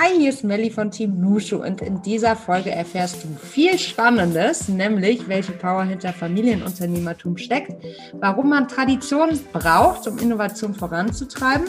Hi, hier ist Melly von Team Nushu und in dieser Folge erfährst du viel Spannendes, nämlich welche Power hinter Familienunternehmertum steckt, warum man Tradition braucht, um Innovation voranzutreiben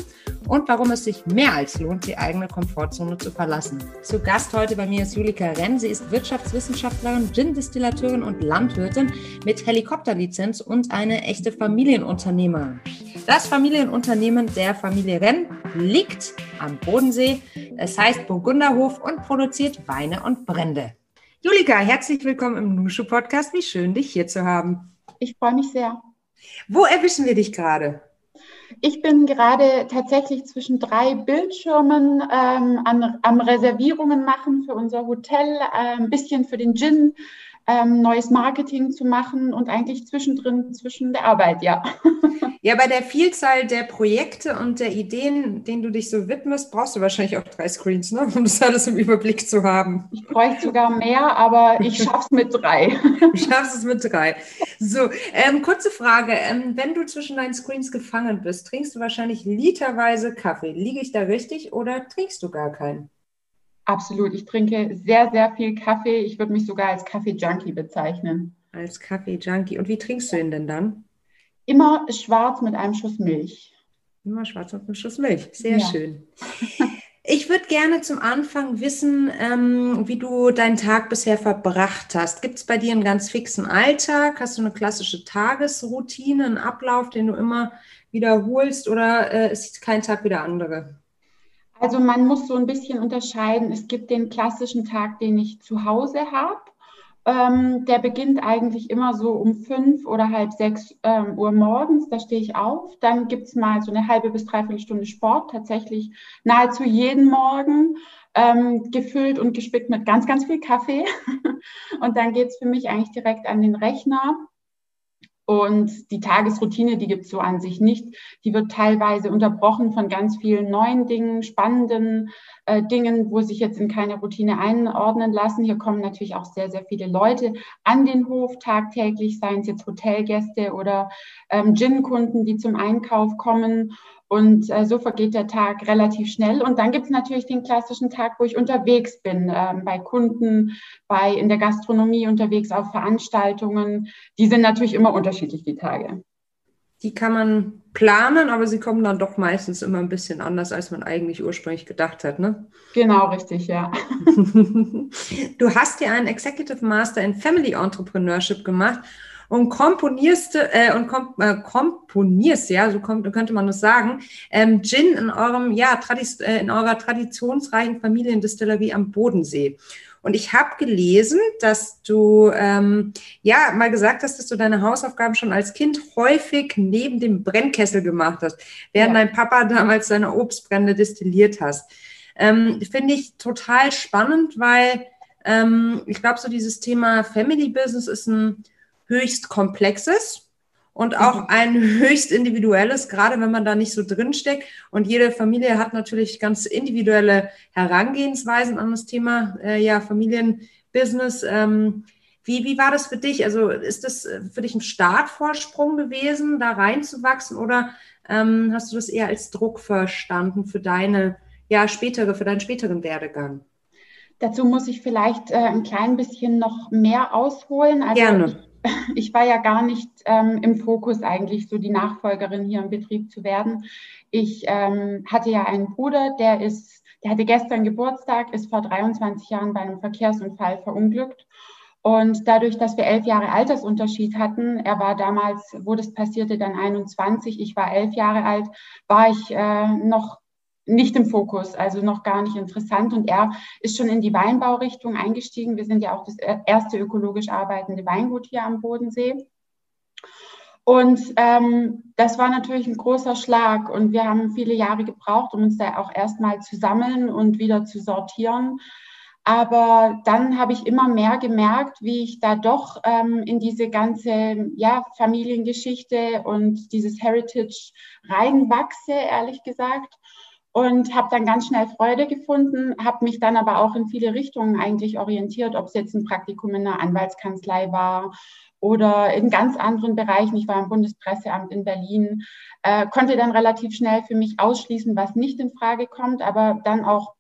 und warum es sich mehr als lohnt, die eigene Komfortzone zu verlassen. Zu Gast heute bei mir ist Julika Renn. Sie ist Wirtschaftswissenschaftlerin, Gin-Distillateurin und Landwirtin mit Helikopterlizenz und eine echte Familienunternehmerin. Das Familienunternehmen der Familie Renn liegt am Bodensee. Es heißt Burgunderhof und produziert Weine und Brände. Julika, herzlich willkommen im Nushu Podcast. Wie schön, dich hier zu haben. Ich freue mich sehr. Wo erwischen wir dich gerade? Ich bin gerade tatsächlich zwischen drei Bildschirmen ähm, an, am Reservierungen machen für unser Hotel, äh, ein bisschen für den Gin, ähm, neues Marketing zu machen und eigentlich zwischendrin zwischen der Arbeit, ja. Ja, bei der Vielzahl der Projekte und der Ideen, denen du dich so widmest, brauchst du wahrscheinlich auch drei Screens, ne? um das alles im Überblick zu haben. Ich bräuchte sogar mehr, aber ich schaffe es mit drei. Du schaffst es mit drei. So, ähm, kurze Frage. Ähm, wenn du zwischen deinen Screens gefangen bist, trinkst du wahrscheinlich literweise Kaffee. Liege ich da richtig oder trinkst du gar keinen? Absolut. Ich trinke sehr, sehr viel Kaffee. Ich würde mich sogar als Kaffee-Junkie bezeichnen. Als Kaffee-Junkie. Und wie trinkst du ihn denn dann? Immer schwarz mit einem Schuss Milch. Immer schwarz mit einem Schuss Milch. Sehr ja. schön. Ich würde gerne zum Anfang wissen, ähm, wie du deinen Tag bisher verbracht hast. Gibt es bei dir einen ganz fixen Alltag? Hast du eine klassische Tagesroutine, einen Ablauf, den du immer wiederholst oder äh, ist kein Tag wie der andere? Also man muss so ein bisschen unterscheiden. Es gibt den klassischen Tag, den ich zu Hause habe. Ähm, der beginnt eigentlich immer so um fünf oder halb sechs ähm, Uhr morgens. Da stehe ich auf. Dann gibt es mal so eine halbe bis dreiviertel Stunde Sport, tatsächlich nahezu jeden Morgen. Ähm, gefüllt und gespickt mit ganz, ganz viel Kaffee. und dann geht es für mich eigentlich direkt an den Rechner. Und die Tagesroutine, die gibt es so an sich nicht. Die wird teilweise unterbrochen von ganz vielen neuen Dingen, spannenden äh, Dingen, wo sich jetzt in keine Routine einordnen lassen. Hier kommen natürlich auch sehr, sehr viele Leute an den Hof tagtäglich, seien es jetzt Hotelgäste oder ähm, Gin-Kunden, die zum Einkauf kommen. Und äh, so vergeht der Tag relativ schnell. Und dann gibt es natürlich den klassischen Tag, wo ich unterwegs bin, äh, bei Kunden, bei in der Gastronomie unterwegs auf Veranstaltungen. Die sind natürlich immer unterschiedlich, die Tage. Die kann man planen, aber sie kommen dann doch meistens immer ein bisschen anders, als man eigentlich ursprünglich gedacht hat, ne? Genau, richtig, ja. du hast ja einen Executive Master in Family Entrepreneurship gemacht und komponierst äh, und komp äh, komponierst, ja, so kommt, könnte man das sagen, ähm, Gin in eurem, ja, Tradis äh, in eurer traditionsreichen Familiendistillerie am Bodensee. Und ich habe gelesen, dass du ähm, ja mal gesagt hast, dass du deine Hausaufgaben schon als Kind häufig neben dem Brennkessel gemacht hast, während ja. dein Papa damals seine Obstbrände destilliert hast. Ähm, Finde ich total spannend, weil ähm, ich glaube, so dieses Thema Family Business ist ein höchst komplexes und auch mhm. ein höchst individuelles, gerade wenn man da nicht so drinsteckt. Und jede Familie hat natürlich ganz individuelle Herangehensweisen an das Thema äh, ja, Familienbusiness. Ähm, wie, wie war das für dich? Also ist das für dich ein Startvorsprung gewesen, da reinzuwachsen oder ähm, hast du das eher als Druck verstanden für deine ja, spätere, für deinen späteren Werdegang? Dazu muss ich vielleicht äh, ein klein bisschen noch mehr ausholen. Also Gerne ich war ja gar nicht ähm, im Fokus eigentlich, so die Nachfolgerin hier im Betrieb zu werden. Ich ähm, hatte ja einen Bruder, der ist, der hatte gestern Geburtstag, ist vor 23 Jahren bei einem Verkehrsunfall verunglückt. Und dadurch, dass wir elf Jahre Altersunterschied hatten, er war damals, wo das passierte, dann 21, ich war elf Jahre alt, war ich äh, noch nicht im Fokus, also noch gar nicht interessant. Und er ist schon in die Weinbaurichtung eingestiegen. Wir sind ja auch das erste ökologisch arbeitende Weingut hier am Bodensee. Und ähm, das war natürlich ein großer Schlag. Und wir haben viele Jahre gebraucht, um uns da auch erstmal zu sammeln und wieder zu sortieren. Aber dann habe ich immer mehr gemerkt, wie ich da doch ähm, in diese ganze ja, Familiengeschichte und dieses Heritage reinwachse, ehrlich gesagt und habe dann ganz schnell Freude gefunden, habe mich dann aber auch in viele Richtungen eigentlich orientiert, ob es jetzt ein Praktikum in einer Anwaltskanzlei war oder in ganz anderen Bereichen. Ich war im Bundespresseamt in Berlin, äh, konnte dann relativ schnell für mich ausschließen, was nicht in Frage kommt, aber dann auch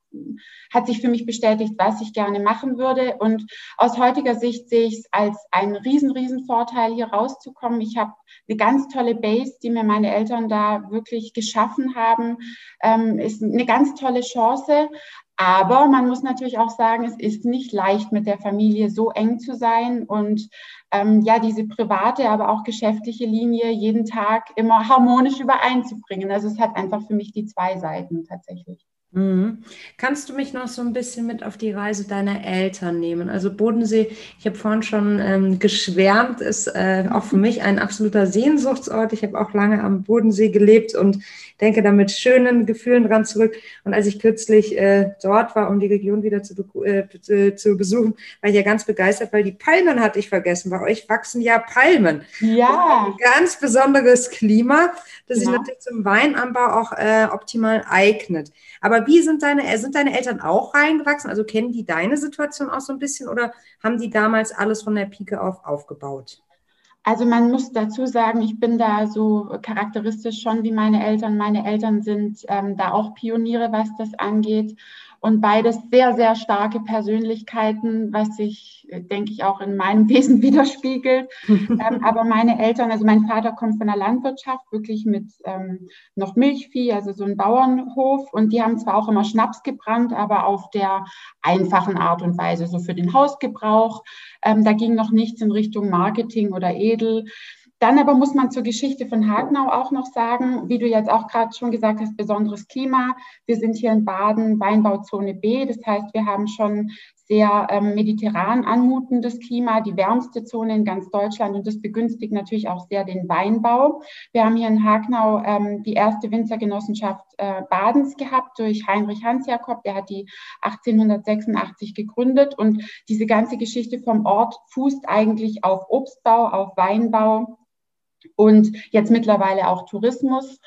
hat sich für mich bestätigt, was ich gerne machen würde. Und aus heutiger Sicht sehe ich es als einen riesen, riesen Vorteil, hier rauszukommen. Ich habe eine ganz tolle Base, die mir meine Eltern da wirklich geschaffen haben. Ähm, ist eine ganz tolle Chance. Aber man muss natürlich auch sagen, es ist nicht leicht, mit der Familie so eng zu sein und ähm, ja, diese private, aber auch geschäftliche Linie jeden Tag immer harmonisch übereinzubringen. Also es hat einfach für mich die zwei Seiten tatsächlich. Mhm. Kannst du mich noch so ein bisschen mit auf die Reise deiner Eltern nehmen? Also Bodensee, ich habe vorhin schon ähm, geschwärmt, ist äh, auch für mich ein absoluter Sehnsuchtsort. Ich habe auch lange am Bodensee gelebt und denke da mit schönen Gefühlen dran zurück. Und als ich kürzlich äh, dort war, um die Region wieder zu, äh, zu besuchen, war ich ja ganz begeistert, weil die Palmen hatte ich vergessen. Bei euch wachsen ja Palmen. Ja. Ein ganz besonderes Klima, das ja. sich natürlich zum Weinanbau auch äh, optimal eignet. Aber wie sind deine, äh, sind deine Eltern auch reingewachsen? Also kennen die deine Situation auch so ein bisschen oder haben die damals alles von der Pike auf aufgebaut? Also man muss dazu sagen, ich bin da so charakteristisch schon wie meine Eltern. Meine Eltern sind ähm, da auch Pioniere, was das angeht und beides sehr, sehr starke Persönlichkeiten, was sich, denke ich, auch in meinem Wesen widerspiegelt. ähm, aber meine Eltern, also mein Vater kommt von der Landwirtschaft, wirklich mit ähm, noch Milchvieh, also so ein Bauernhof. Und die haben zwar auch immer Schnaps gebrannt, aber auf der einfachen Art und Weise, so für den Hausgebrauch. Ähm, da ging noch nichts in Richtung Marketing oder Edel. Dann aber muss man zur Geschichte von Hagenau auch noch sagen, wie du jetzt auch gerade schon gesagt hast, besonderes Klima. Wir sind hier in Baden, Weinbauzone B. Das heißt, wir haben schon sehr ähm, mediterran anmutendes Klima, die wärmste Zone in ganz Deutschland und das begünstigt natürlich auch sehr den Weinbau. Wir haben hier in Hagenau ähm, die erste Winzergenossenschaft äh, Badens gehabt durch Heinrich Hans-Jakob, der hat die 1886 gegründet und diese ganze Geschichte vom Ort fußt eigentlich auf Obstbau, auf Weinbau und jetzt mittlerweile auch Tourismus.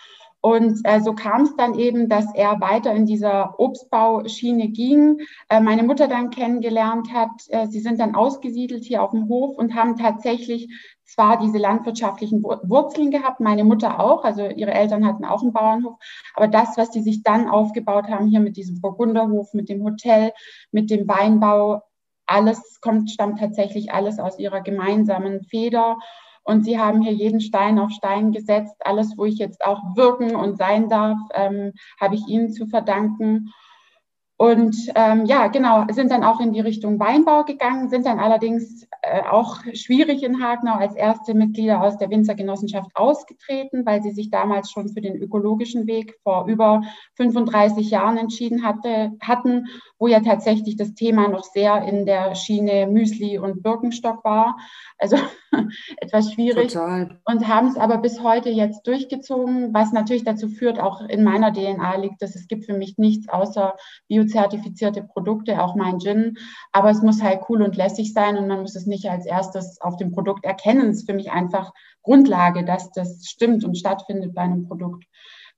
Und äh, so kam es dann eben, dass er weiter in dieser Obstbauschiene ging, äh, meine Mutter dann kennengelernt hat. Äh, sie sind dann ausgesiedelt hier auf dem Hof und haben tatsächlich zwar diese landwirtschaftlichen Wurzeln gehabt, meine Mutter auch, also ihre Eltern hatten auch einen Bauernhof, aber das, was die sich dann aufgebaut haben hier mit diesem Burgunderhof, mit dem Hotel, mit dem Weinbau, alles kommt, stammt tatsächlich alles aus ihrer gemeinsamen Feder. Und sie haben hier jeden Stein auf Stein gesetzt. Alles, wo ich jetzt auch wirken und sein darf, ähm, habe ich ihnen zu verdanken. Und ähm, ja, genau, sind dann auch in die Richtung Weinbau gegangen, sind dann allerdings äh, auch schwierig in Hagenau als erste Mitglieder aus der Winzergenossenschaft ausgetreten, weil sie sich damals schon für den ökologischen Weg vor über 35 Jahren entschieden hatte, hatten, wo ja tatsächlich das Thema noch sehr in der Schiene Müsli und Birkenstock war. Also etwas schwierig. Total. Und haben es aber bis heute jetzt durchgezogen, was natürlich dazu führt, auch in meiner DNA liegt, dass es gibt für mich nichts außer biozertifizierte Produkte, auch mein Gin. Aber es muss halt cool und lässig sein und man muss es nicht als erstes auf dem Produkt erkennen. Es ist für mich einfach Grundlage, dass das stimmt und stattfindet bei einem Produkt.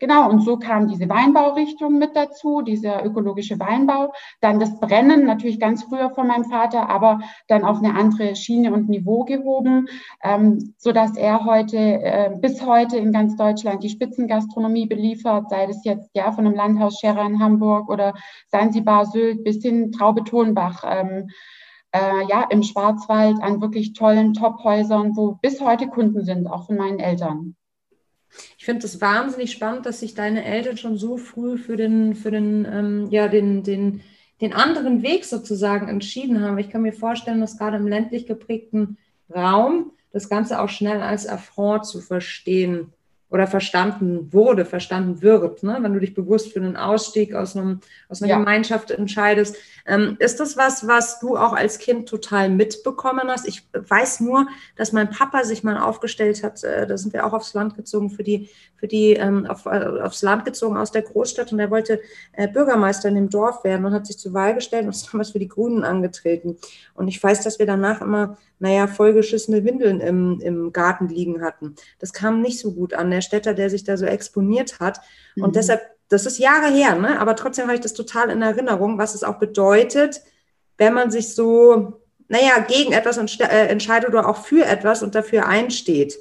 Genau, und so kam diese Weinbaurichtung mit dazu, dieser ökologische Weinbau. Dann das Brennen, natürlich ganz früher von meinem Vater, aber dann auf eine andere Schiene und Niveau gehoben, ähm, so dass er heute, äh, bis heute in ganz Deutschland die Spitzengastronomie beliefert, sei das jetzt ja von einem Landhaus Scherer in Hamburg oder Sansibar Sylt bis hin Traube Tonbach. Ähm, äh, ja, im Schwarzwald an wirklich tollen Tophäusern, wo bis heute Kunden sind, auch von meinen Eltern. Ich finde es wahnsinnig spannend, dass sich deine Eltern schon so früh für den, für den, ähm, ja, den, den, den anderen Weg sozusagen entschieden haben. Ich kann mir vorstellen, dass gerade im ländlich geprägten Raum das Ganze auch schnell als Affront zu verstehen oder verstanden wurde, verstanden wird, ne? wenn du dich bewusst für einen Ausstieg aus, einem, aus einer ja. Gemeinschaft entscheidest. Ähm, ist das was, was du auch als Kind total mitbekommen hast? Ich weiß nur, dass mein Papa sich mal aufgestellt hat, äh, da sind wir auch aufs Land gezogen für die, für die ähm, auf, äh, aufs Land gezogen aus der Großstadt und er wollte äh, Bürgermeister in dem Dorf werden und hat sich zur Wahl gestellt und ist damals für die Grünen angetreten. Und ich weiß, dass wir danach immer naja, vollgeschissene Windeln im, im Garten liegen hatten. Das kam nicht so gut an. Der Städter, der sich da so exponiert hat. Und mhm. deshalb, das ist Jahre her, ne? aber trotzdem habe ich das total in Erinnerung, was es auch bedeutet, wenn man sich so, naja, gegen etwas äh, entscheidet oder auch für etwas und dafür einsteht.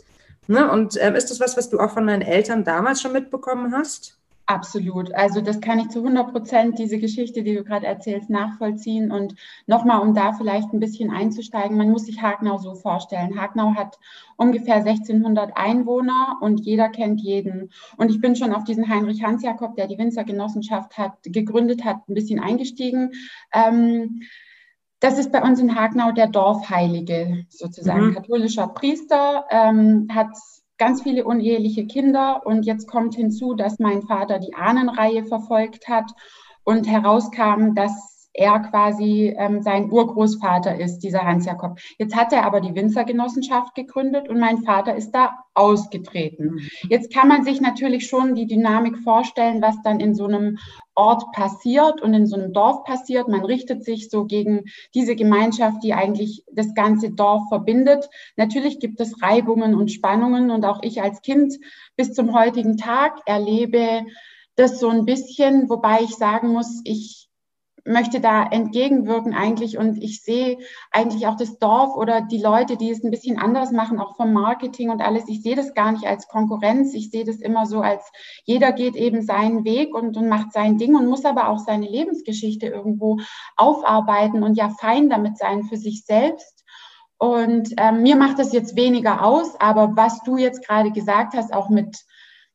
Ne? Und ähm, ist das was, was du auch von deinen Eltern damals schon mitbekommen hast? Absolut. Also das kann ich zu 100 Prozent, diese Geschichte, die du gerade erzählst, nachvollziehen. Und nochmal, um da vielleicht ein bisschen einzusteigen, man muss sich Hagenau so vorstellen. Hagenau hat ungefähr 1600 Einwohner und jeder kennt jeden. Und ich bin schon auf diesen Heinrich Hans-Jakob, der die Winzergenossenschaft hat, gegründet hat, ein bisschen eingestiegen. Ähm, das ist bei uns in Hagenau der Dorfheilige, sozusagen. Mhm. Katholischer Priester, ähm, hat ganz viele uneheliche Kinder. Und jetzt kommt hinzu, dass mein Vater die Ahnenreihe verfolgt hat und herauskam, dass er quasi ähm, sein Urgroßvater ist, dieser Hans Jakob. Jetzt hat er aber die Winzergenossenschaft gegründet und mein Vater ist da ausgetreten. Mhm. Jetzt kann man sich natürlich schon die Dynamik vorstellen, was dann in so einem Ort passiert und in so einem Dorf passiert. Man richtet sich so gegen diese Gemeinschaft, die eigentlich das ganze Dorf verbindet. Natürlich gibt es Reibungen und Spannungen und auch ich als Kind bis zum heutigen Tag erlebe das so ein bisschen, wobei ich sagen muss, ich möchte da entgegenwirken eigentlich und ich sehe eigentlich auch das Dorf oder die Leute, die es ein bisschen anders machen, auch vom Marketing und alles. Ich sehe das gar nicht als Konkurrenz. Ich sehe das immer so als jeder geht eben seinen Weg und, und macht sein Ding und muss aber auch seine Lebensgeschichte irgendwo aufarbeiten und ja fein damit sein für sich selbst. Und ähm, mir macht das jetzt weniger aus, aber was du jetzt gerade gesagt hast, auch mit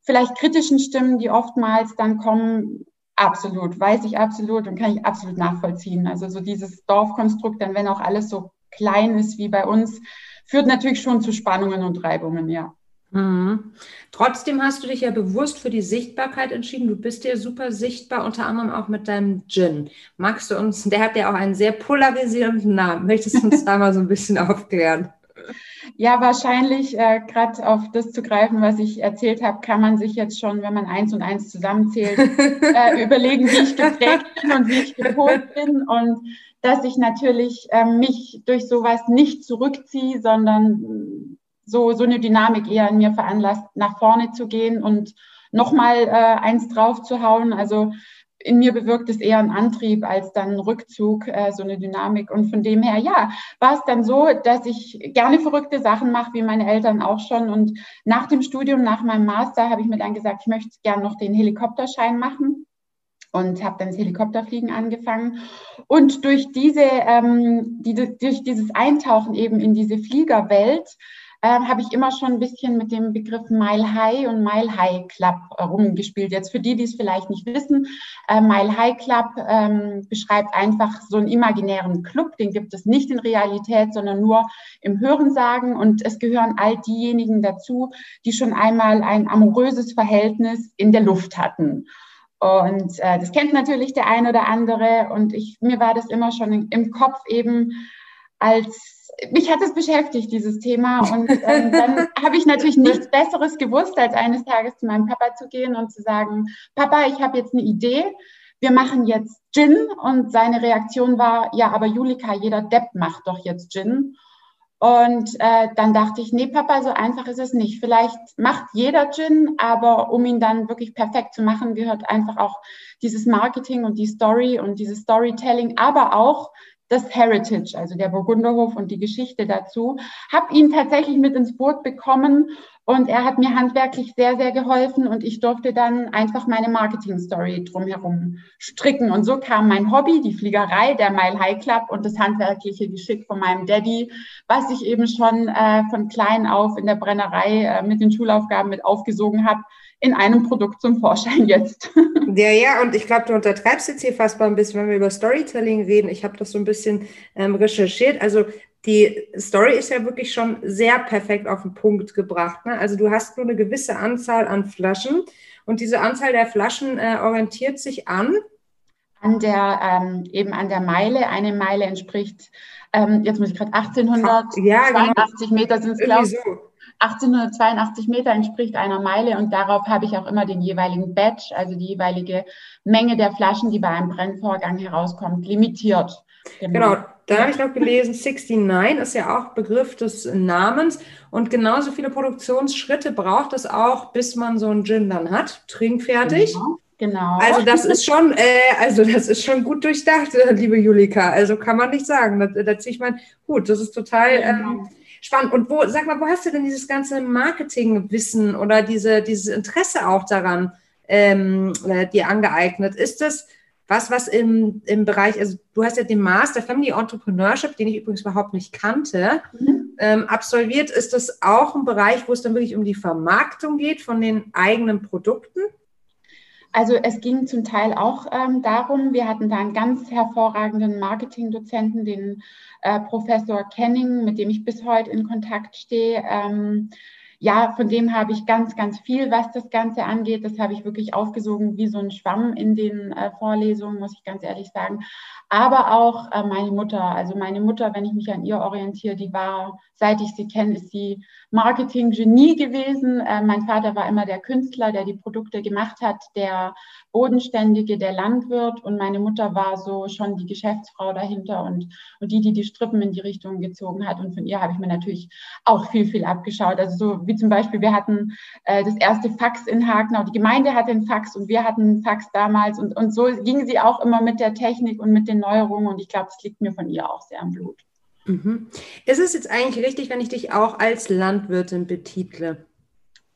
vielleicht kritischen Stimmen, die oftmals dann kommen, Absolut, weiß ich absolut und kann ich absolut nachvollziehen. Also so dieses Dorfkonstrukt, dann wenn auch alles so klein ist wie bei uns, führt natürlich schon zu Spannungen und Reibungen, ja. Mhm. Trotzdem hast du dich ja bewusst für die Sichtbarkeit entschieden. Du bist ja super sichtbar, unter anderem auch mit deinem Gin. Magst du uns, der hat ja auch einen sehr polarisierenden Namen. Möchtest du uns da mal so ein bisschen aufklären? Ja, wahrscheinlich, äh, gerade auf das zu greifen, was ich erzählt habe, kann man sich jetzt schon, wenn man eins und eins zusammenzählt, äh, überlegen, wie ich geprägt bin und wie ich gepolt bin und dass ich natürlich äh, mich durch sowas nicht zurückziehe, sondern so, so eine Dynamik eher in mir veranlasst, nach vorne zu gehen und nochmal äh, eins drauf zu hauen. Also in mir bewirkt es eher einen Antrieb als dann einen Rückzug, äh, so eine Dynamik. Und von dem her, ja, war es dann so, dass ich gerne verrückte Sachen mache, wie meine Eltern auch schon. Und nach dem Studium, nach meinem Master, habe ich mir dann gesagt, ich möchte gerne noch den Helikopterschein machen und habe dann das Helikopterfliegen angefangen. Und durch diese, ähm, die, durch dieses Eintauchen eben in diese Fliegerwelt äh, habe ich immer schon ein bisschen mit dem Begriff Mile High und Mile High Club äh, rumgespielt. Jetzt für die, die es vielleicht nicht wissen, äh, Mile High Club ähm, beschreibt einfach so einen imaginären Club, den gibt es nicht in Realität, sondern nur im Hörensagen und es gehören all diejenigen dazu, die schon einmal ein amoröses Verhältnis in der Luft hatten. Und äh, das kennt natürlich der ein oder andere. Und ich, mir war das immer schon im Kopf eben als mich hat es beschäftigt, dieses Thema. Und ähm, dann habe ich natürlich nichts Besseres gewusst, als eines Tages zu meinem Papa zu gehen und zu sagen, Papa, ich habe jetzt eine Idee. Wir machen jetzt Gin. Und seine Reaktion war, ja, aber Julika, jeder Depp macht doch jetzt Gin. Und äh, dann dachte ich, nee, Papa, so einfach ist es nicht. Vielleicht macht jeder Gin, aber um ihn dann wirklich perfekt zu machen, gehört einfach auch dieses Marketing und die Story und dieses Storytelling, aber auch das Heritage, also der Burgunderhof und die Geschichte dazu, habe ihn tatsächlich mit ins Boot bekommen und er hat mir handwerklich sehr, sehr geholfen und ich durfte dann einfach meine Marketing-Story drumherum stricken. Und so kam mein Hobby, die Fliegerei, der Mile High Club und das handwerkliche Geschick von meinem Daddy, was ich eben schon äh, von klein auf in der Brennerei äh, mit den Schulaufgaben mit aufgesogen habe, in einem Produkt zum Vorschein jetzt. Ja, ja, und ich glaube, du untertreibst jetzt hier fast mal ein bisschen, wenn wir über Storytelling reden. Ich habe das so ein bisschen ähm, recherchiert. Also die Story ist ja wirklich schon sehr perfekt auf den Punkt gebracht. Ne? Also du hast nur eine gewisse Anzahl an Flaschen und diese Anzahl der Flaschen äh, orientiert sich an an der ähm, eben an der Meile. Eine Meile entspricht ähm, jetzt muss ich gerade 1882 ja, genau. Meter sind es glaube ich. So. 1882 Meter entspricht einer Meile und darauf habe ich auch immer den jeweiligen Batch, also die jeweilige Menge der Flaschen, die bei einem Brennvorgang herauskommt, limitiert. Genau, genau da habe ich noch gelesen, 69 ist ja auch Begriff des Namens und genauso viele Produktionsschritte braucht es auch, bis man so einen Gin dann hat, trinkfertig. Genau. Genau. Also das ist schon, äh, also das ist schon gut durchdacht, liebe Julika. Also kann man nicht sagen. Da, da ziehe ich mein Hut. Das ist total ähm, spannend. Und wo, sag mal, wo hast du denn dieses ganze Marketingwissen oder diese, dieses Interesse auch daran ähm, äh, dir angeeignet. Ist das was, was im, im Bereich, also du hast ja den Master Family Entrepreneurship, den ich übrigens überhaupt nicht kannte, mhm. ähm, absolviert. Ist das auch ein Bereich, wo es dann wirklich um die Vermarktung geht von den eigenen Produkten? Also es ging zum Teil auch ähm, darum, wir hatten da einen ganz hervorragenden Marketingdozenten, den äh, Professor Kenning, mit dem ich bis heute in Kontakt stehe. Ähm, ja, von dem habe ich ganz, ganz viel, was das Ganze angeht. Das habe ich wirklich aufgesogen wie so ein Schwamm in den äh, Vorlesungen, muss ich ganz ehrlich sagen. Aber auch äh, meine Mutter. Also meine Mutter, wenn ich mich an ihr orientiere, die war, seit ich sie kenne, ist sie Marketing-Genie gewesen. Äh, mein Vater war immer der Künstler, der die Produkte gemacht hat, der Bodenständige, der Landwirt. Und meine Mutter war so schon die Geschäftsfrau dahinter und, und die, die die Strippen in die Richtung gezogen hat. Und von ihr habe ich mir natürlich auch viel, viel abgeschaut. Also so wie zum Beispiel, wir hatten äh, das erste Fax in Hagenau. Die Gemeinde hatte einen Fax und wir hatten einen Fax damals. Und, und so ging sie auch immer mit der Technik und mit den Neuerungen. Und ich glaube, das liegt mir von ihr auch sehr am Blut. Mhm. Ist es jetzt eigentlich richtig, wenn ich dich auch als Landwirtin betitle?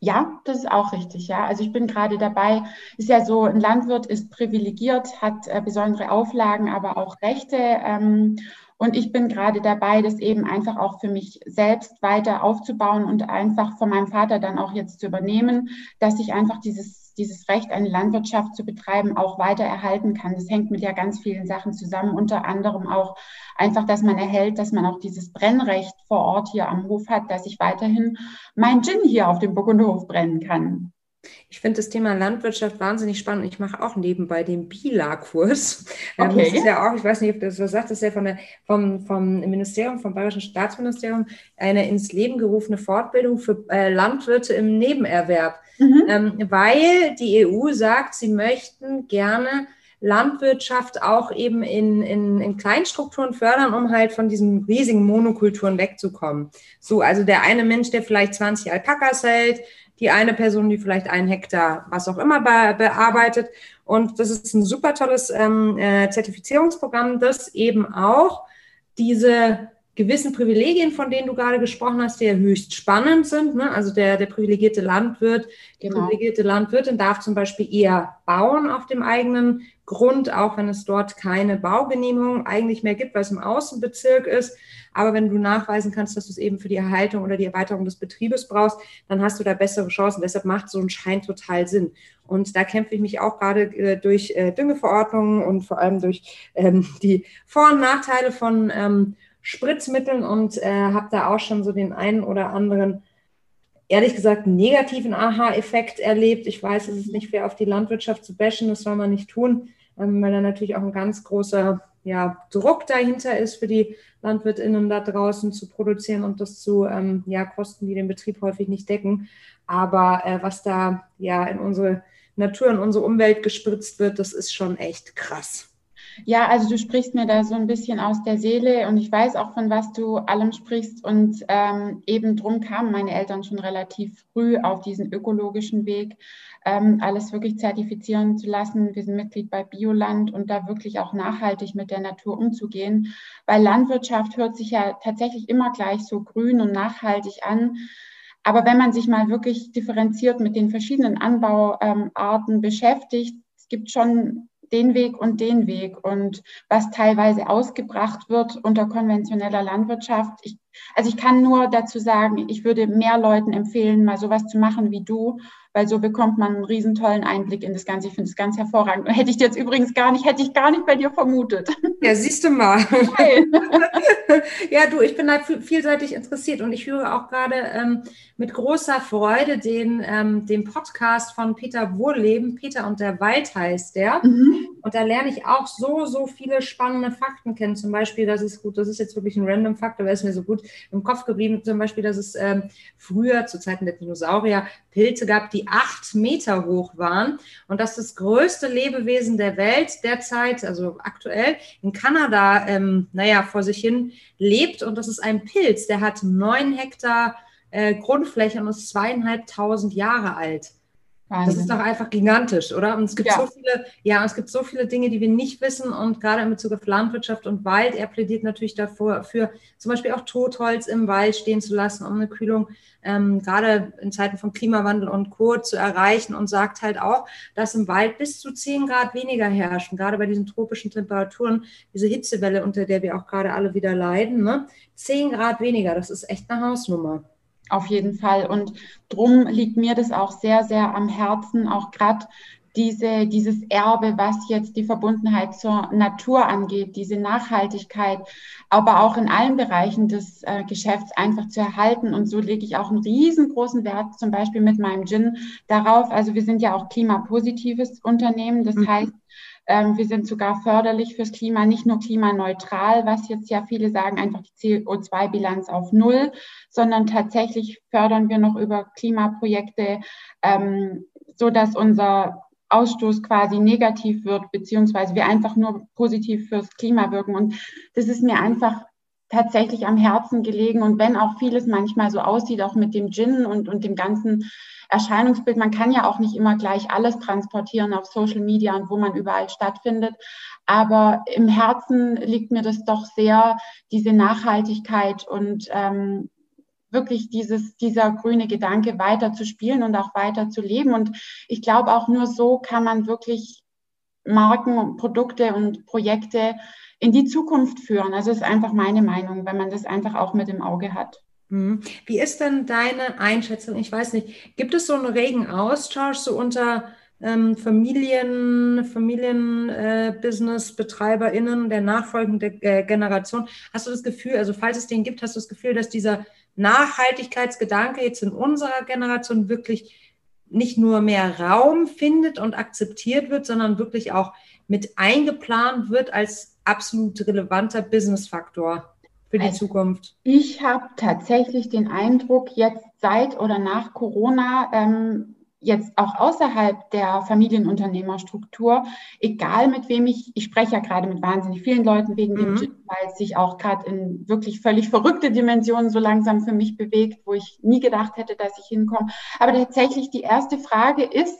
Ja, das ist auch richtig, ja. Also ich bin gerade dabei, ist ja so, ein Landwirt ist privilegiert, hat äh, besondere Auflagen, aber auch Rechte. Ähm, und ich bin gerade dabei, das eben einfach auch für mich selbst weiter aufzubauen und einfach von meinem Vater dann auch jetzt zu übernehmen, dass ich einfach dieses, dieses Recht, eine Landwirtschaft zu betreiben, auch weiter erhalten kann. Das hängt mit ja ganz vielen Sachen zusammen, unter anderem auch einfach, dass man erhält, dass man auch dieses Brennrecht vor Ort hier am Hof hat, dass ich weiterhin mein Gin hier auf dem Burgunderhof brennen kann. Ich finde das Thema Landwirtschaft wahnsinnig spannend. Ich mache auch nebenbei den BILA-Kurs. Ähm, okay. Das ist ja auch, ich weiß nicht, ob das was sagt, das ist ja von der, vom, vom Ministerium, vom Bayerischen Staatsministerium, eine ins Leben gerufene Fortbildung für äh, Landwirte im Nebenerwerb. Mhm. Ähm, weil die EU sagt, sie möchten gerne Landwirtschaft auch eben in, in, in Kleinstrukturen fördern, um halt von diesen riesigen Monokulturen wegzukommen. So, also der eine Mensch, der vielleicht 20 Alpakas hält, die eine Person, die vielleicht einen Hektar, was auch immer, be bearbeitet. Und das ist ein super tolles ähm, äh, Zertifizierungsprogramm, das eben auch diese gewissen Privilegien, von denen du gerade gesprochen hast, die ja höchst spannend sind. Ne? Also der, der privilegierte Landwirt, die genau. privilegierte Landwirtin darf zum Beispiel eher bauen auf dem eigenen Grund, auch wenn es dort keine Baugenehmigung eigentlich mehr gibt, weil es im Außenbezirk ist. Aber wenn du nachweisen kannst, dass du es eben für die Erhaltung oder die Erweiterung des Betriebes brauchst, dann hast du da bessere Chancen. Deshalb macht so ein Schein total Sinn. Und da kämpfe ich mich auch gerade äh, durch äh, Düngeverordnungen und vor allem durch ähm, die Vor- und Nachteile von ähm, Spritzmitteln und äh, habe da auch schon so den einen oder anderen ehrlich gesagt negativen Aha-Effekt erlebt. Ich weiß, es ist nicht fair, auf die Landwirtschaft zu bashen, das soll man nicht tun, ähm, weil da natürlich auch ein ganz großer ja, Druck dahinter ist für die LandwirtInnen da draußen zu produzieren und das zu ähm, ja, Kosten, die den Betrieb häufig nicht decken. Aber äh, was da ja in unsere Natur, in unsere Umwelt gespritzt wird, das ist schon echt krass. Ja, also du sprichst mir da so ein bisschen aus der Seele und ich weiß auch, von was du allem sprichst. Und ähm, eben drum kamen meine Eltern schon relativ früh auf diesen ökologischen Weg, ähm, alles wirklich zertifizieren zu lassen. Wir sind Mitglied bei Bioland und da wirklich auch nachhaltig mit der Natur umzugehen, weil Landwirtschaft hört sich ja tatsächlich immer gleich so grün und nachhaltig an. Aber wenn man sich mal wirklich differenziert mit den verschiedenen Anbauarten ähm, beschäftigt, es gibt schon den Weg und den Weg und was teilweise ausgebracht wird unter konventioneller Landwirtschaft. Ich, also ich kann nur dazu sagen, ich würde mehr Leuten empfehlen, mal sowas zu machen wie du weil so bekommt man einen riesen tollen Einblick in das Ganze. Ich finde es ganz hervorragend. Hätte ich jetzt übrigens gar nicht, hätte ich gar nicht bei dir vermutet. Ja, siehst du mal. ja, du, ich bin da vielseitig interessiert und ich höre auch gerade ähm, mit großer Freude den, ähm, den Podcast von Peter Wohlleben. Peter und der Wald heißt der. Mhm. Und da lerne ich auch so, so viele spannende Fakten kennen. Zum Beispiel, das ist gut, das ist jetzt wirklich ein random Fakt, aber ist mir so gut im Kopf geblieben. Zum Beispiel, dass es ähm, früher, zu Zeiten der Dinosaurier, Pilze gab, die acht Meter hoch waren und dass das größte Lebewesen der Welt derzeit, also aktuell in Kanada, ähm, naja, vor sich hin lebt und das ist ein Pilz, der hat neun Hektar äh, Grundfläche und ist zweieinhalbtausend Jahre alt. Wahnsinn. Das ist doch einfach gigantisch, oder? Und es gibt ja. so viele, ja, es gibt so viele Dinge, die wir nicht wissen. Und gerade in Bezug auf Landwirtschaft und Wald, er plädiert natürlich davor, für zum Beispiel auch Totholz im Wald stehen zu lassen, um eine Kühlung ähm, gerade in Zeiten von Klimawandel und Co. zu erreichen und sagt halt auch, dass im Wald bis zu 10 Grad weniger herrschen, gerade bei diesen tropischen Temperaturen, diese Hitzewelle, unter der wir auch gerade alle wieder leiden. Ne? 10 Grad weniger, das ist echt eine Hausnummer. Auf jeden Fall. Und drum liegt mir das auch sehr, sehr am Herzen, auch gerade diese, dieses Erbe, was jetzt die Verbundenheit zur Natur angeht, diese Nachhaltigkeit, aber auch in allen Bereichen des äh, Geschäfts einfach zu erhalten. Und so lege ich auch einen riesengroßen Wert zum Beispiel mit meinem Gin darauf. Also wir sind ja auch klimapositives Unternehmen. Das mhm. heißt, wir sind sogar förderlich fürs Klima, nicht nur klimaneutral, was jetzt ja viele sagen, einfach die CO2-Bilanz auf Null, sondern tatsächlich fördern wir noch über Klimaprojekte, ähm, so dass unser Ausstoß quasi negativ wird, beziehungsweise wir einfach nur positiv fürs Klima wirken. Und das ist mir einfach tatsächlich am Herzen gelegen. Und wenn auch vieles manchmal so aussieht, auch mit dem Gin und, und dem ganzen Erscheinungsbild, man kann ja auch nicht immer gleich alles transportieren auf Social Media und wo man überall stattfindet. Aber im Herzen liegt mir das doch sehr, diese Nachhaltigkeit und ähm, wirklich dieses, dieser grüne Gedanke weiter zu spielen und auch weiter zu leben. Und ich glaube, auch nur so kann man wirklich Marken und Produkte und Projekte in die Zukunft führen. Also ist einfach meine Meinung, wenn man das einfach auch mit im Auge hat. Mhm. Wie ist denn deine Einschätzung? Ich weiß nicht, gibt es so einen regen Austausch so unter ähm, Familien, Familienbusiness-BetreiberInnen äh, der nachfolgenden äh, Generation? Hast du das Gefühl, also falls es den gibt, hast du das Gefühl, dass dieser Nachhaltigkeitsgedanke jetzt in unserer Generation wirklich nicht nur mehr Raum findet und akzeptiert wird, sondern wirklich auch mit eingeplant wird als absolut relevanter Businessfaktor für die also Zukunft? Ich habe tatsächlich den Eindruck, jetzt seit oder nach Corona ähm, jetzt auch außerhalb der Familienunternehmerstruktur, egal mit wem ich, ich spreche ja gerade mit wahnsinnig vielen Leuten wegen mhm. dem Gym, weil es sich auch gerade in wirklich völlig verrückte Dimensionen so langsam für mich bewegt, wo ich nie gedacht hätte, dass ich hinkomme. Aber tatsächlich die erste Frage ist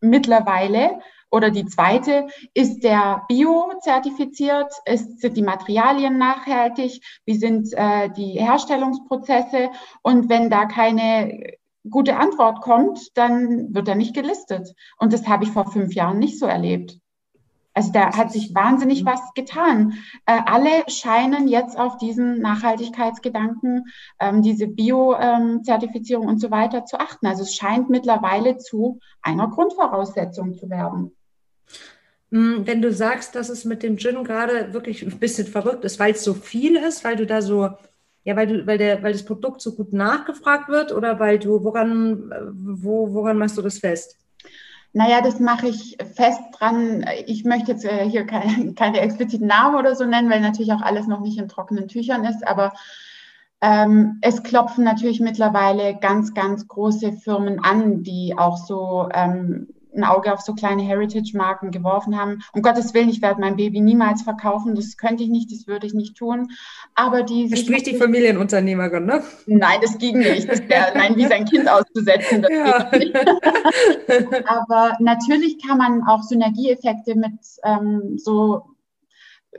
mittlerweile, oder die zweite, ist der Bio-zertifiziert? sind die Materialien nachhaltig? Wie sind äh, die Herstellungsprozesse? Und wenn da keine gute Antwort kommt, dann wird er nicht gelistet. Und das habe ich vor fünf Jahren nicht so erlebt. Also da hat sich wahnsinnig mhm. was getan. Äh, alle scheinen jetzt auf diesen Nachhaltigkeitsgedanken, ähm, diese Bio-Zertifizierung ähm, und so weiter zu achten. Also es scheint mittlerweile zu einer Grundvoraussetzung zu werden. Hm, wenn du sagst, dass es mit dem Gin gerade wirklich ein bisschen verrückt ist, weil es so viel ist, weil du da so ja, weil du, weil der, weil das Produkt so gut nachgefragt wird oder weil du, woran, wo, woran machst du das fest? Naja, das mache ich fest dran. Ich möchte jetzt äh, hier keine, keine expliziten Namen oder so nennen, weil natürlich auch alles noch nicht in trockenen Tüchern ist, aber ähm, es klopfen natürlich mittlerweile ganz, ganz große Firmen an, die auch so ähm, ein Auge auf so kleine Heritage-Marken geworfen haben. Um Gottes Willen, ich werde mein Baby niemals verkaufen. Das könnte ich nicht, das würde ich nicht tun. Aber die. Das spricht die Familienunternehmerin, ne? Nein, das ging nicht. Das wär, nein, wie sein Kind auszusetzen, das ja. geht nicht. Aber natürlich kann man auch Synergieeffekte mit ähm, so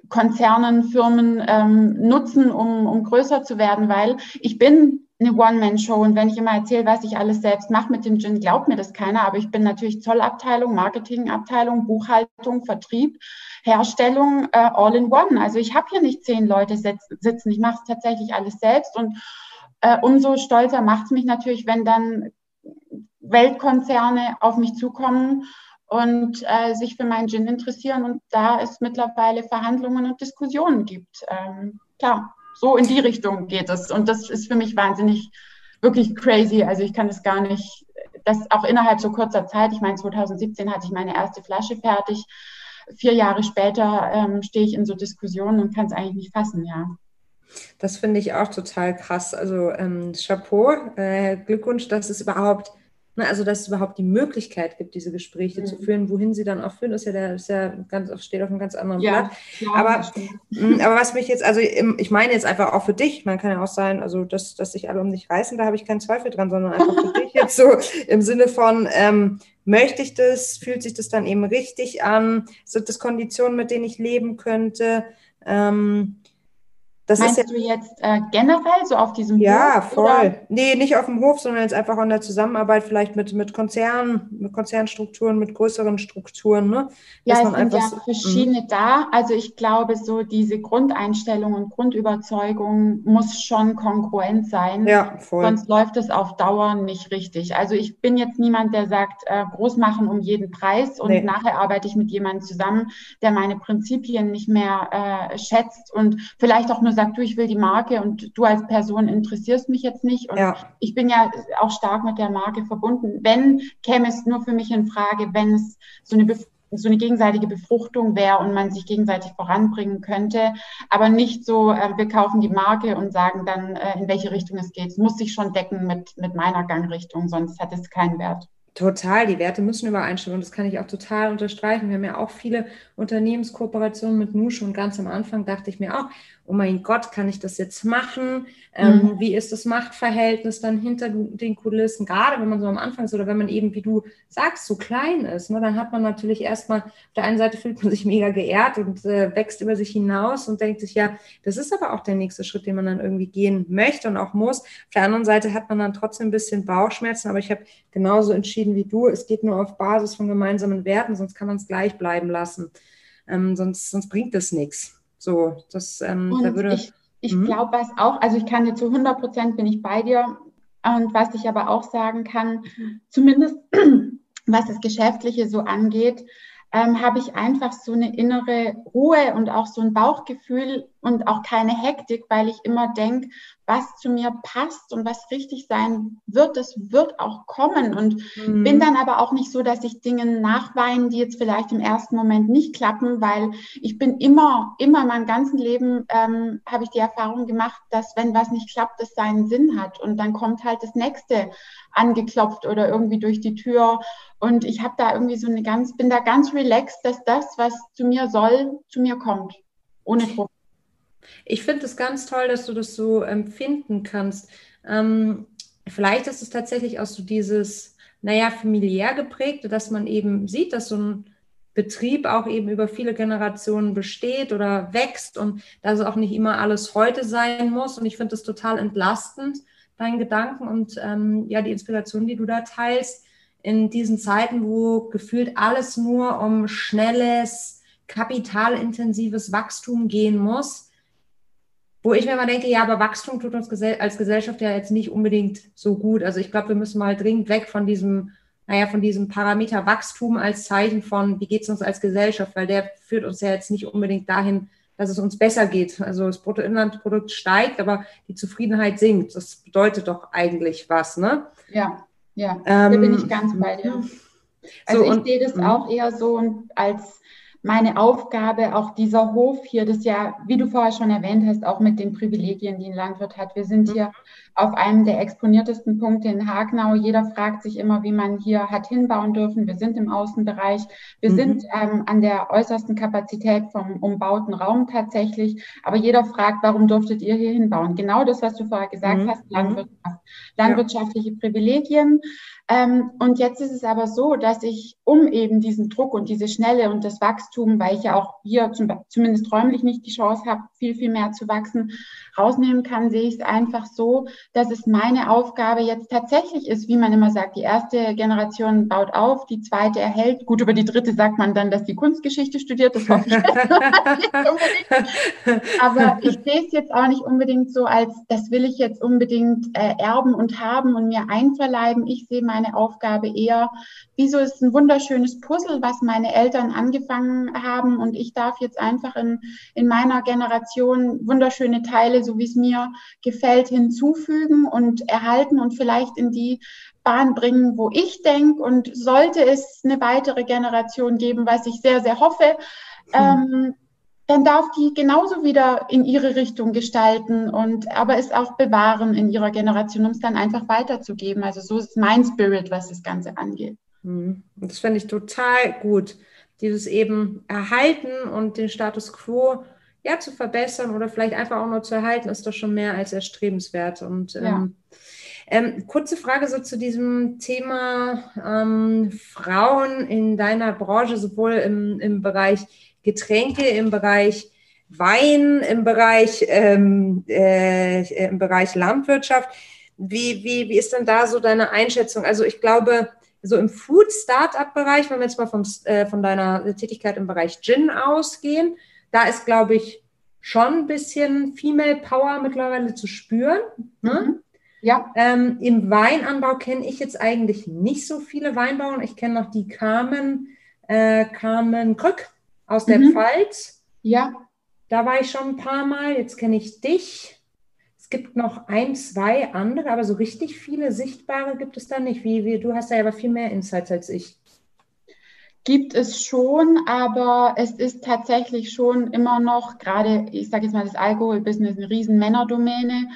Konzernen, Firmen ähm, nutzen, um, um größer zu werden, weil ich bin eine One-Man-Show und wenn ich immer erzähle, was ich alles selbst mache mit dem Gin, glaubt mir das keiner, aber ich bin natürlich Zollabteilung, Marketingabteilung, Buchhaltung, Vertrieb, Herstellung, äh, all in one. Also ich habe hier nicht zehn Leute sitzen, ich mache es tatsächlich alles selbst und äh, umso stolzer macht es mich natürlich, wenn dann Weltkonzerne auf mich zukommen und äh, sich für meinen Gin interessieren und da es mittlerweile Verhandlungen und Diskussionen gibt. Ähm, klar so in die Richtung geht es. Und das ist für mich wahnsinnig, wirklich crazy. Also ich kann das gar nicht, das auch innerhalb so kurzer Zeit. Ich meine, 2017 hatte ich meine erste Flasche fertig. Vier Jahre später ähm, stehe ich in so Diskussionen und kann es eigentlich nicht fassen, ja. Das finde ich auch total krass. Also ähm, Chapeau, äh, Glückwunsch, dass es überhaupt Ne, also, dass es überhaupt die Möglichkeit gibt, diese Gespräche mhm. zu führen. Wohin sie dann auch führen, ist ja, der, ist ja ganz, steht auf einem ganz anderen ja, Blatt. Ja, aber, aber was mich jetzt, also ich meine jetzt einfach auch für dich, man kann ja auch sein, also dass, dass sich alle um dich reißen, da habe ich keinen Zweifel dran, sondern einfach für dich jetzt so im Sinne von, ähm, möchte ich das, fühlt sich das dann eben richtig an, sind das Konditionen, mit denen ich leben könnte? Ähm, das Meinst ist ja, du jetzt äh, generell so auf diesem ja, Hof? Ja, voll. Oder? Nee, nicht auf dem Hof, sondern jetzt einfach in der Zusammenarbeit vielleicht mit, mit Konzernen, mit Konzernstrukturen, mit größeren Strukturen. Ne? Ja, es sind ja so, verschiedene mh. da. Also ich glaube, so diese Grundeinstellung und Grundüberzeugung muss schon kongruent sein. Ja, voll. Sonst läuft es auf Dauer nicht richtig. Also ich bin jetzt niemand, der sagt, äh, groß machen um jeden Preis und nee. nachher arbeite ich mit jemandem zusammen, der meine Prinzipien nicht mehr äh, schätzt und vielleicht auch nur sagt, du, ich will die Marke und du als Person interessierst mich jetzt nicht. Und ja. ich bin ja auch stark mit der Marke verbunden. Wenn, käme es nur für mich in Frage, wenn es so eine so eine gegenseitige Befruchtung wäre und man sich gegenseitig voranbringen könnte, aber nicht so, äh, wir kaufen die Marke und sagen dann, äh, in welche Richtung es geht. Es muss sich schon decken mit, mit meiner Gangrichtung, sonst hat es keinen Wert. Total, die Werte müssen übereinstimmen und das kann ich auch total unterstreichen. Wir haben ja auch viele Unternehmenskooperationen mit Nusche und ganz am Anfang dachte ich mir auch, oh mein Gott, kann ich das jetzt machen? Ähm, mhm. Wie ist das Machtverhältnis dann hinter den Kulissen? Gerade wenn man so am Anfang ist oder wenn man eben, wie du sagst, so klein ist, ne, dann hat man natürlich erstmal, auf der einen Seite fühlt man sich mega geehrt und äh, wächst über sich hinaus und denkt sich, ja, das ist aber auch der nächste Schritt, den man dann irgendwie gehen möchte und auch muss. Auf der anderen Seite hat man dann trotzdem ein bisschen Bauchschmerzen, aber ich habe genauso entschieden wie du, es geht nur auf Basis von gemeinsamen Werten, sonst kann man es gleich bleiben lassen. Ähm, sonst, sonst bringt es nichts. So, das ähm, da würde. Ich, ich hm? glaube, was auch, also ich kann dir zu 100 Prozent bin ich bei dir. Und was ich aber auch sagen kann, zumindest was das Geschäftliche so angeht, ähm, habe ich einfach so eine innere Ruhe und auch so ein Bauchgefühl und auch keine Hektik, weil ich immer denke, was zu mir passt und was richtig sein wird, das wird auch kommen. Und mhm. bin dann aber auch nicht so, dass ich Dinge nachweine, die jetzt vielleicht im ersten Moment nicht klappen, weil ich bin immer, immer in meinem ganzen Leben ähm, habe ich die Erfahrung gemacht, dass wenn was nicht klappt, das seinen Sinn hat. Und dann kommt halt das nächste angeklopft oder irgendwie durch die Tür. Und ich habe da irgendwie so eine ganz, bin da ganz relaxed, dass das, was zu mir soll, zu mir kommt. Ohne Druck. Ich finde es ganz toll, dass du das so empfinden kannst. Ähm, vielleicht ist es tatsächlich auch so dieses, naja, familiär geprägte, dass man eben sieht, dass so ein Betrieb auch eben über viele Generationen besteht oder wächst und dass es auch nicht immer alles heute sein muss. Und ich finde es total entlastend, deinen Gedanken und ähm, ja, die Inspiration, die du da teilst, in diesen Zeiten, wo gefühlt alles nur um schnelles, kapitalintensives Wachstum gehen muss wo ich mir mal denke, ja, aber Wachstum tut uns als Gesellschaft ja jetzt nicht unbedingt so gut. Also ich glaube, wir müssen mal dringend weg von diesem, naja, von diesem Parameter Wachstum als Zeichen von, wie geht es uns als Gesellschaft, weil der führt uns ja jetzt nicht unbedingt dahin, dass es uns besser geht. Also das Bruttoinlandprodukt steigt, aber die Zufriedenheit sinkt. Das bedeutet doch eigentlich was, ne? Ja, ja, ähm, da bin ich ganz bei dir. Also so, ich sehe das mhm. auch eher so als meine Aufgabe, auch dieser Hof hier, das ja, wie du vorher schon erwähnt hast, auch mit den Privilegien, die ein Landwirt hat. Wir sind hier auf einem der exponiertesten Punkte in Hagenau. Jeder fragt sich immer, wie man hier hat hinbauen dürfen. Wir sind im Außenbereich. Wir mhm. sind ähm, an der äußersten Kapazität vom umbauten Raum tatsächlich. Aber jeder fragt, warum durftet ihr hier hinbauen? Genau das, was du vorher gesagt mhm. hast, Landwirtschaft. Landwirtschaftliche ja. Privilegien. Ähm, und jetzt ist es aber so, dass ich, um eben diesen Druck und diese Schnelle und das Wachstum, weil ich ja auch hier zum, zumindest räumlich nicht die Chance habe, viel, viel mehr zu wachsen, rausnehmen kann, sehe ich es einfach so, dass es meine Aufgabe jetzt tatsächlich ist, wie man immer sagt, die erste Generation baut auf, die zweite erhält. Gut, über die dritte sagt man dann, dass die Kunstgeschichte studiert, das hoffe ich nicht unbedingt. Aber ich sehe es jetzt auch nicht unbedingt so, als das will ich jetzt unbedingt äh, erben und haben und mir einverleiben. Ich sehe meine Aufgabe eher, wieso ist ein wunderschönes Puzzle, was meine Eltern angefangen haben und ich darf jetzt einfach in, in meiner Generation wunderschöne Teile, so wie es mir gefällt, hinzufügen und erhalten und vielleicht in die Bahn bringen, wo ich denke. Und sollte es eine weitere Generation geben, was ich sehr, sehr hoffe, hm. ähm, dann darf die genauso wieder in ihre Richtung gestalten und aber es auch bewahren in ihrer Generation, um es dann einfach weiterzugeben. Also so ist mein Spirit, was das Ganze angeht. Und das finde ich total gut, dieses eben erhalten und den Status quo ja zu verbessern oder vielleicht einfach auch nur zu erhalten, ist doch schon mehr als erstrebenswert. Und ja. ähm, ähm, kurze Frage so zu diesem Thema ähm, Frauen in deiner Branche, sowohl im, im Bereich Getränke, im Bereich Wein, im Bereich, ähm, äh, im Bereich Landwirtschaft. Wie, wie, wie ist denn da so deine Einschätzung? Also ich glaube, so im Food-Startup-Bereich, wenn wir jetzt mal vom, äh, von deiner Tätigkeit im Bereich Gin ausgehen, da ist, glaube ich, schon ein bisschen Female Power mittlerweile zu spüren. Ne? Mhm. Ja. Ähm, Im Weinanbau kenne ich jetzt eigentlich nicht so viele Weinbauern. Ich kenne noch die Carmen, äh, Carmen Krück aus der mhm. Pfalz. Ja. Da war ich schon ein paar Mal. Jetzt kenne ich dich. Es gibt noch ein, zwei andere, aber so richtig viele sichtbare gibt es da nicht. Wie, wie, du hast da aber viel mehr Insights als ich. Gibt es schon, aber es ist tatsächlich schon immer noch, gerade, ich sage jetzt mal, das Alkoholbusiness eine riesen Männerdomäne.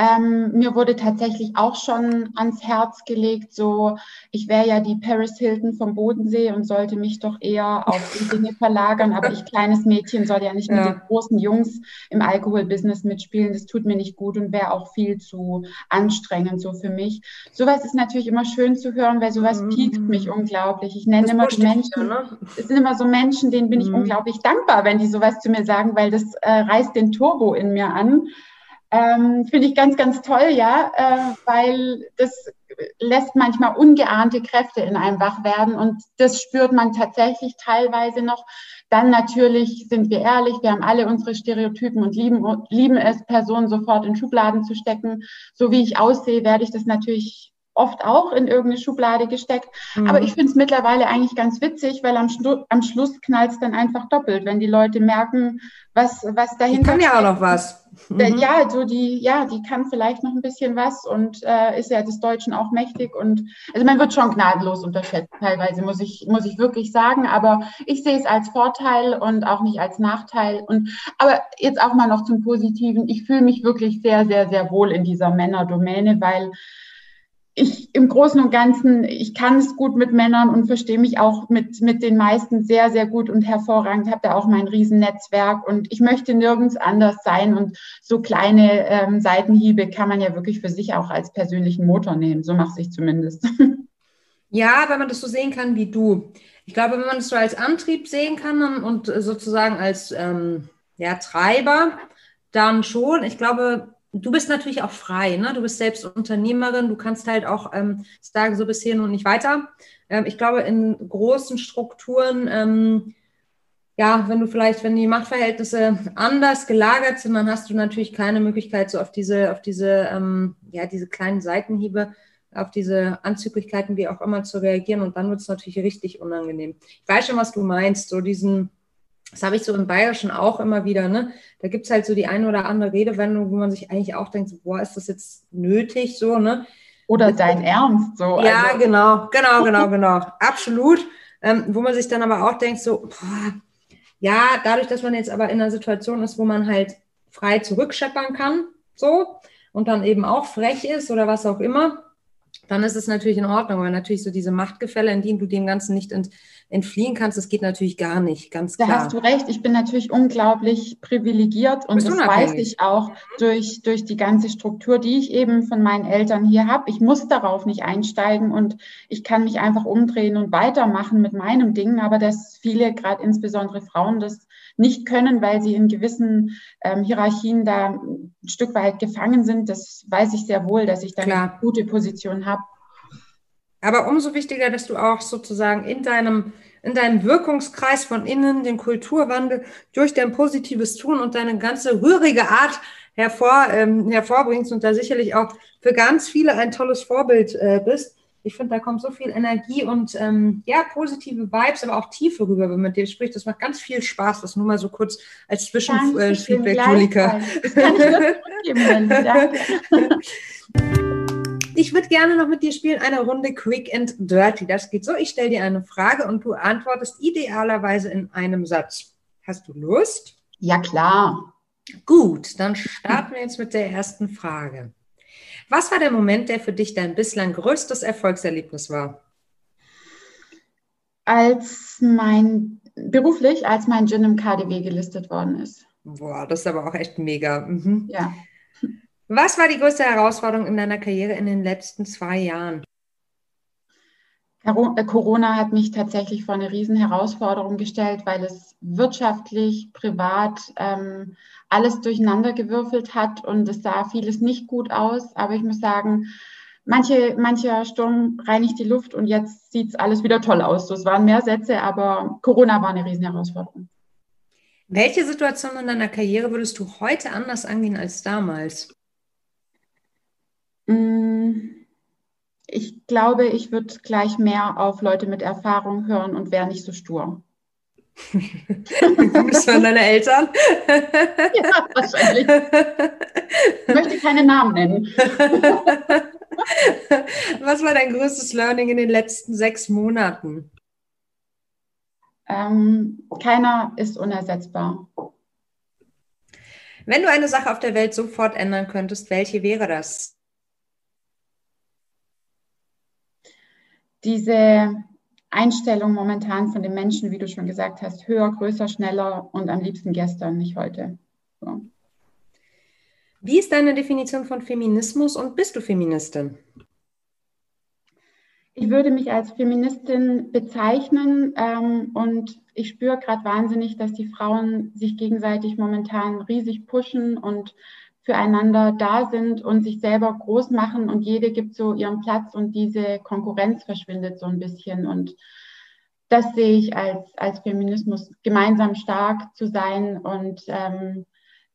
Ähm, mir wurde tatsächlich auch schon ans Herz gelegt, so ich wäre ja die Paris Hilton vom Bodensee und sollte mich doch eher auf die Dinge verlagern. Aber ich, kleines Mädchen, soll ja nicht ja. mit den großen Jungs im Alkoholbusiness mitspielen. Das tut mir nicht gut und wäre auch viel zu anstrengend so für mich. Sowas ist natürlich immer schön zu hören, weil sowas mhm. piekt mich unglaublich. Ich nenne das immer die Menschen, ne? es sind immer so Menschen, denen bin ich mhm. unglaublich dankbar, wenn die sowas zu mir sagen, weil das äh, reißt den Turbo in mir an. Ähm, Finde ich ganz, ganz toll, ja, äh, weil das lässt manchmal ungeahnte Kräfte in einem wach werden und das spürt man tatsächlich teilweise noch. Dann natürlich sind wir ehrlich, wir haben alle unsere Stereotypen und lieben, lieben es, Personen sofort in Schubladen zu stecken. So wie ich aussehe, werde ich das natürlich oft auch in irgendeine Schublade gesteckt. Mhm. Aber ich finde es mittlerweile eigentlich ganz witzig, weil am, am Schluss knallt es dann einfach doppelt, wenn die Leute merken, was, was dahinter. Die kann ja auch noch was. Mhm. Ja, so die, ja, die kann vielleicht noch ein bisschen was und äh, ist ja des Deutschen auch mächtig und also man wird schon gnadenlos unterschätzt, teilweise, muss ich, muss ich wirklich sagen. Aber ich sehe es als Vorteil und auch nicht als Nachteil. Und aber jetzt auch mal noch zum Positiven. Ich fühle mich wirklich sehr, sehr, sehr wohl in dieser Männerdomäne, weil ich im Großen und Ganzen, ich kann es gut mit Männern und verstehe mich auch mit, mit den meisten sehr, sehr gut und hervorragend, habe da auch mein Riesennetzwerk und ich möchte nirgends anders sein und so kleine ähm, Seitenhiebe kann man ja wirklich für sich auch als persönlichen Motor nehmen, so mache ich zumindest. Ja, wenn man das so sehen kann wie du. Ich glaube, wenn man das so als Antrieb sehen kann und sozusagen als ähm, ja, Treiber, dann schon. Ich glaube, du bist natürlich auch frei, ne? Du bist selbst Unternehmerin, du kannst halt auch ähm, sagen, so bis hierhin und nicht weiter. Ähm, ich glaube, in großen Strukturen, ähm, ja, wenn du vielleicht, wenn die Machtverhältnisse anders gelagert sind, dann hast du natürlich keine Möglichkeit, so auf diese, auf diese, ähm, ja, diese kleinen Seitenhiebe, auf diese Anzüglichkeiten, wie auch immer, zu reagieren. Und dann wird es natürlich richtig unangenehm. Ich weiß schon, was du meinst, so diesen, das habe ich so im Bayerischen auch immer wieder, ne? Da gibt es halt so die eine oder andere Redewendung, wo man sich eigentlich auch denkt, so, boah, ist das jetzt nötig so, ne? Oder dein Ernst so. Ja, also. genau, genau, genau, genau. Absolut. Ähm, wo man sich dann aber auch denkt, so, boah, ja, dadurch, dass man jetzt aber in einer Situation ist, wo man halt frei zurückscheppern kann, so, und dann eben auch frech ist oder was auch immer, dann ist es natürlich in Ordnung. weil natürlich so diese Machtgefälle, in denen du dem Ganzen nicht ent, entfliehen kannst, das geht natürlich gar nicht, ganz klar. Da hast du recht. Ich bin natürlich unglaublich privilegiert und das weiß ich auch durch, durch die ganze Struktur, die ich eben von meinen Eltern hier habe. Ich muss darauf nicht einsteigen und ich kann mich einfach umdrehen und weitermachen mit meinem Ding. Aber dass viele, gerade insbesondere Frauen, das nicht können, weil sie in gewissen ähm, Hierarchien da ein Stück weit gefangen sind, das weiß ich sehr wohl, dass ich da Klar. eine gute Position habe. Aber umso wichtiger, dass du auch sozusagen in deinem, in deinem Wirkungskreis von innen den Kulturwandel durch dein positives Tun und deine ganze rührige Art hervor, ähm, hervorbringst und da sicherlich auch für ganz viele ein tolles Vorbild äh, bist. Ich finde, da kommt so viel Energie und ähm, ja, positive Vibes, aber auch Tiefe rüber, wenn man mit dir spricht. Das macht ganz viel Spaß. Das nur mal so kurz als Zwischenfeedback, äh, Julika. Ich würde gerne noch mit dir spielen, eine Runde Quick and Dirty. Das geht so, ich stelle dir eine Frage und du antwortest idealerweise in einem Satz. Hast du Lust? Ja, klar. Gut, dann starten wir jetzt mit der ersten Frage. Was war der Moment, der für dich dein bislang größtes Erfolgserlebnis war? Als mein, beruflich, als mein Gin im KDW gelistet worden ist. Boah, das ist aber auch echt mega. Mhm. Ja. Was war die größte Herausforderung in deiner Karriere in den letzten zwei Jahren? Äh, Corona hat mich tatsächlich vor eine riesen Herausforderung gestellt, weil es wirtschaftlich, privat ähm, alles durcheinandergewürfelt hat und es sah vieles nicht gut aus. Aber ich muss sagen, manche, mancher Sturm reinigt die Luft und jetzt sieht es alles wieder toll aus. So, es waren mehr Sätze, aber Corona war eine riesen Herausforderung. Welche Situation in deiner Karriere würdest du heute anders angehen als damals? Mmh ich glaube, ich würde gleich mehr auf Leute mit Erfahrung hören und wäre nicht so stur. das waren deine Eltern? ja, wahrscheinlich. Ich möchte keine Namen nennen. Was war dein größtes Learning in den letzten sechs Monaten? Ähm, keiner ist unersetzbar. Wenn du eine Sache auf der Welt sofort ändern könntest, welche wäre das? Diese Einstellung momentan von den Menschen, wie du schon gesagt hast, höher, größer, schneller und am liebsten gestern, nicht heute. So. Wie ist deine Definition von Feminismus und bist du Feministin? Ich würde mich als Feministin bezeichnen ähm, und ich spüre gerade wahnsinnig, dass die Frauen sich gegenseitig momentan riesig pushen und füreinander da sind und sich selber groß machen und jede gibt so ihren Platz und diese Konkurrenz verschwindet so ein bisschen. Und das sehe ich als, als Feminismus, gemeinsam stark zu sein und ähm,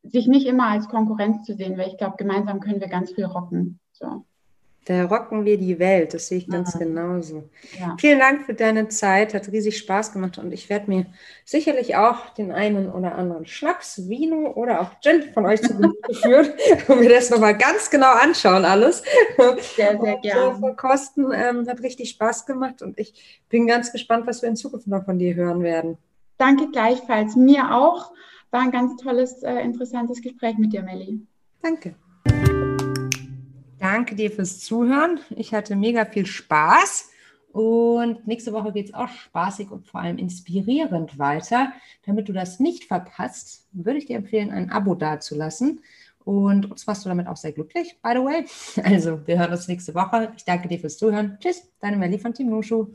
sich nicht immer als Konkurrenz zu sehen, weil ich glaube, gemeinsam können wir ganz viel rocken. So. Da rocken wir die Welt, das sehe ich ganz ja. genauso. Ja. Vielen Dank für deine Zeit, hat riesig Spaß gemacht und ich werde mir sicherlich auch den einen oder anderen Schnaps, Vino oder auch Gin von euch zu führen und mir das nochmal ganz genau anschauen alles. Sehr, sehr gerne. Kosten ähm, hat richtig Spaß gemacht und ich bin ganz gespannt, was wir in Zukunft noch von dir hören werden. Danke gleichfalls. Mir auch. War ein ganz tolles, äh, interessantes Gespräch mit dir, Melli. Danke. Danke dir fürs Zuhören. Ich hatte mega viel Spaß. Und nächste Woche geht es auch spaßig und vor allem inspirierend weiter. Damit du das nicht verpasst, würde ich dir empfehlen, ein Abo dazulassen. Und uns warst du damit auch sehr glücklich, by the way. Also, wir hören uns nächste Woche. Ich danke dir fürs Zuhören. Tschüss, deine Melli von Team Nushu.